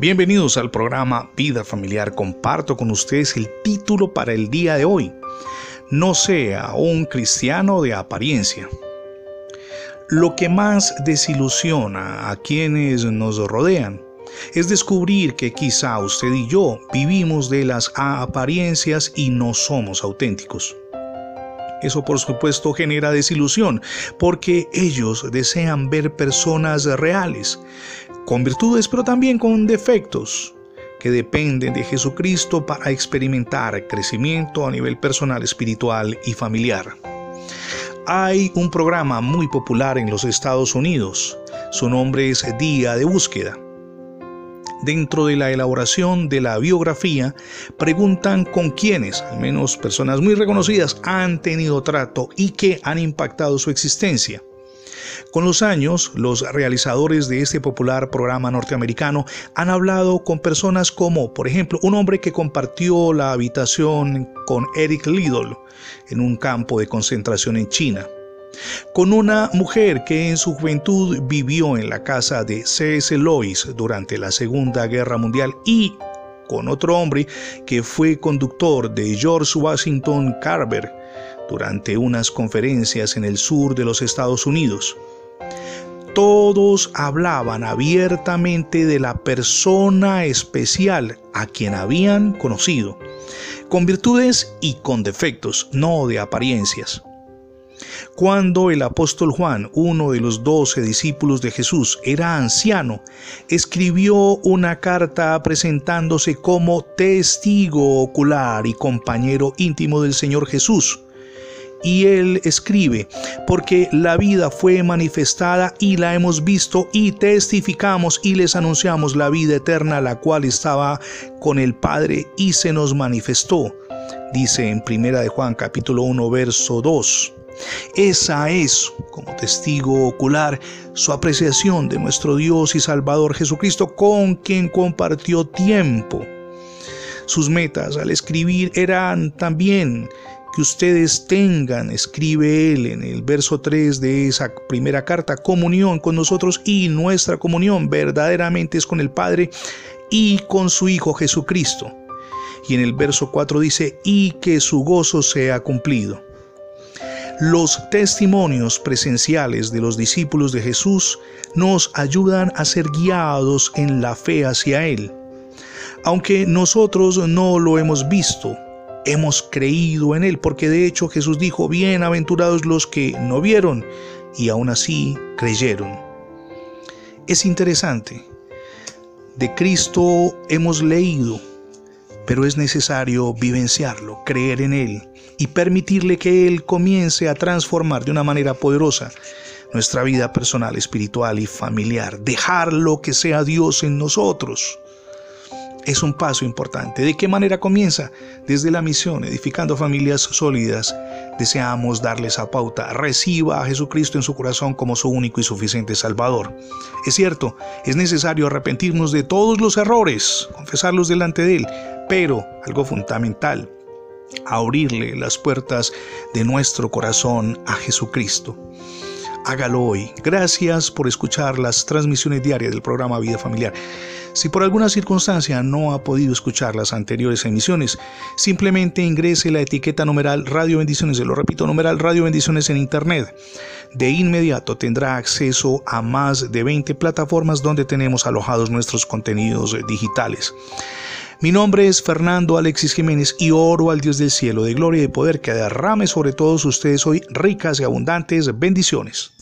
Bienvenidos al programa Vida Familiar. Comparto con ustedes el título para el día de hoy. No sea un cristiano de apariencia. Lo que más desilusiona a quienes nos rodean es descubrir que quizá usted y yo vivimos de las apariencias y no somos auténticos. Eso por supuesto genera desilusión, porque ellos desean ver personas reales, con virtudes pero también con defectos, que dependen de Jesucristo para experimentar crecimiento a nivel personal, espiritual y familiar. Hay un programa muy popular en los Estados Unidos. Su nombre es Día de Búsqueda dentro de la elaboración de la biografía, preguntan con quiénes, al menos personas muy reconocidas, han tenido trato y que han impactado su existencia. Con los años, los realizadores de este popular programa norteamericano han hablado con personas como, por ejemplo, un hombre que compartió la habitación con Eric Liddell en un campo de concentración en China con una mujer que en su juventud vivió en la casa de C.S. Lois durante la Segunda Guerra Mundial y con otro hombre que fue conductor de George Washington Carver durante unas conferencias en el sur de los Estados Unidos. Todos hablaban abiertamente de la persona especial a quien habían conocido, con virtudes y con defectos, no de apariencias. Cuando el apóstol Juan, uno de los doce discípulos de Jesús, era anciano, escribió una carta presentándose como testigo ocular y compañero íntimo del Señor Jesús. Y él escribe, porque la vida fue manifestada y la hemos visto y testificamos y les anunciamos la vida eterna, la cual estaba con el Padre y se nos manifestó. Dice en Primera de Juan capítulo 1 verso 2. Esa es, como testigo ocular, su apreciación de nuestro Dios y Salvador Jesucristo, con quien compartió tiempo. Sus metas al escribir eran también que ustedes tengan, escribe él en el verso 3 de esa primera carta, comunión con nosotros y nuestra comunión verdaderamente es con el Padre y con su Hijo Jesucristo. Y en el verso 4 dice, y que su gozo sea cumplido. Los testimonios presenciales de los discípulos de Jesús nos ayudan a ser guiados en la fe hacia Él. Aunque nosotros no lo hemos visto, hemos creído en Él, porque de hecho Jesús dijo, bienaventurados los que no vieron y aún así creyeron. Es interesante, de Cristo hemos leído, pero es necesario vivenciarlo, creer en Él y permitirle que Él comience a transformar de una manera poderosa nuestra vida personal, espiritual y familiar. Dejarlo que sea Dios en nosotros. Es un paso importante. ¿De qué manera comienza? Desde la misión, edificando familias sólidas. Deseamos darles a pauta. Reciba a Jesucristo en su corazón como su único y suficiente Salvador. Es cierto, es necesario arrepentirnos de todos los errores, confesarlos delante de Él, pero algo fundamental, abrirle las puertas de nuestro corazón a Jesucristo. Hágalo hoy. Gracias por escuchar las transmisiones diarias del programa Vida Familiar. Si por alguna circunstancia no ha podido escuchar las anteriores emisiones, simplemente ingrese la etiqueta numeral Radio Bendiciones, se lo repito, numeral Radio Bendiciones en Internet. De inmediato tendrá acceso a más de 20 plataformas donde tenemos alojados nuestros contenidos digitales. Mi nombre es Fernando Alexis Jiménez y oro al Dios del cielo de gloria y de poder que derrame sobre todos ustedes hoy ricas y abundantes bendiciones.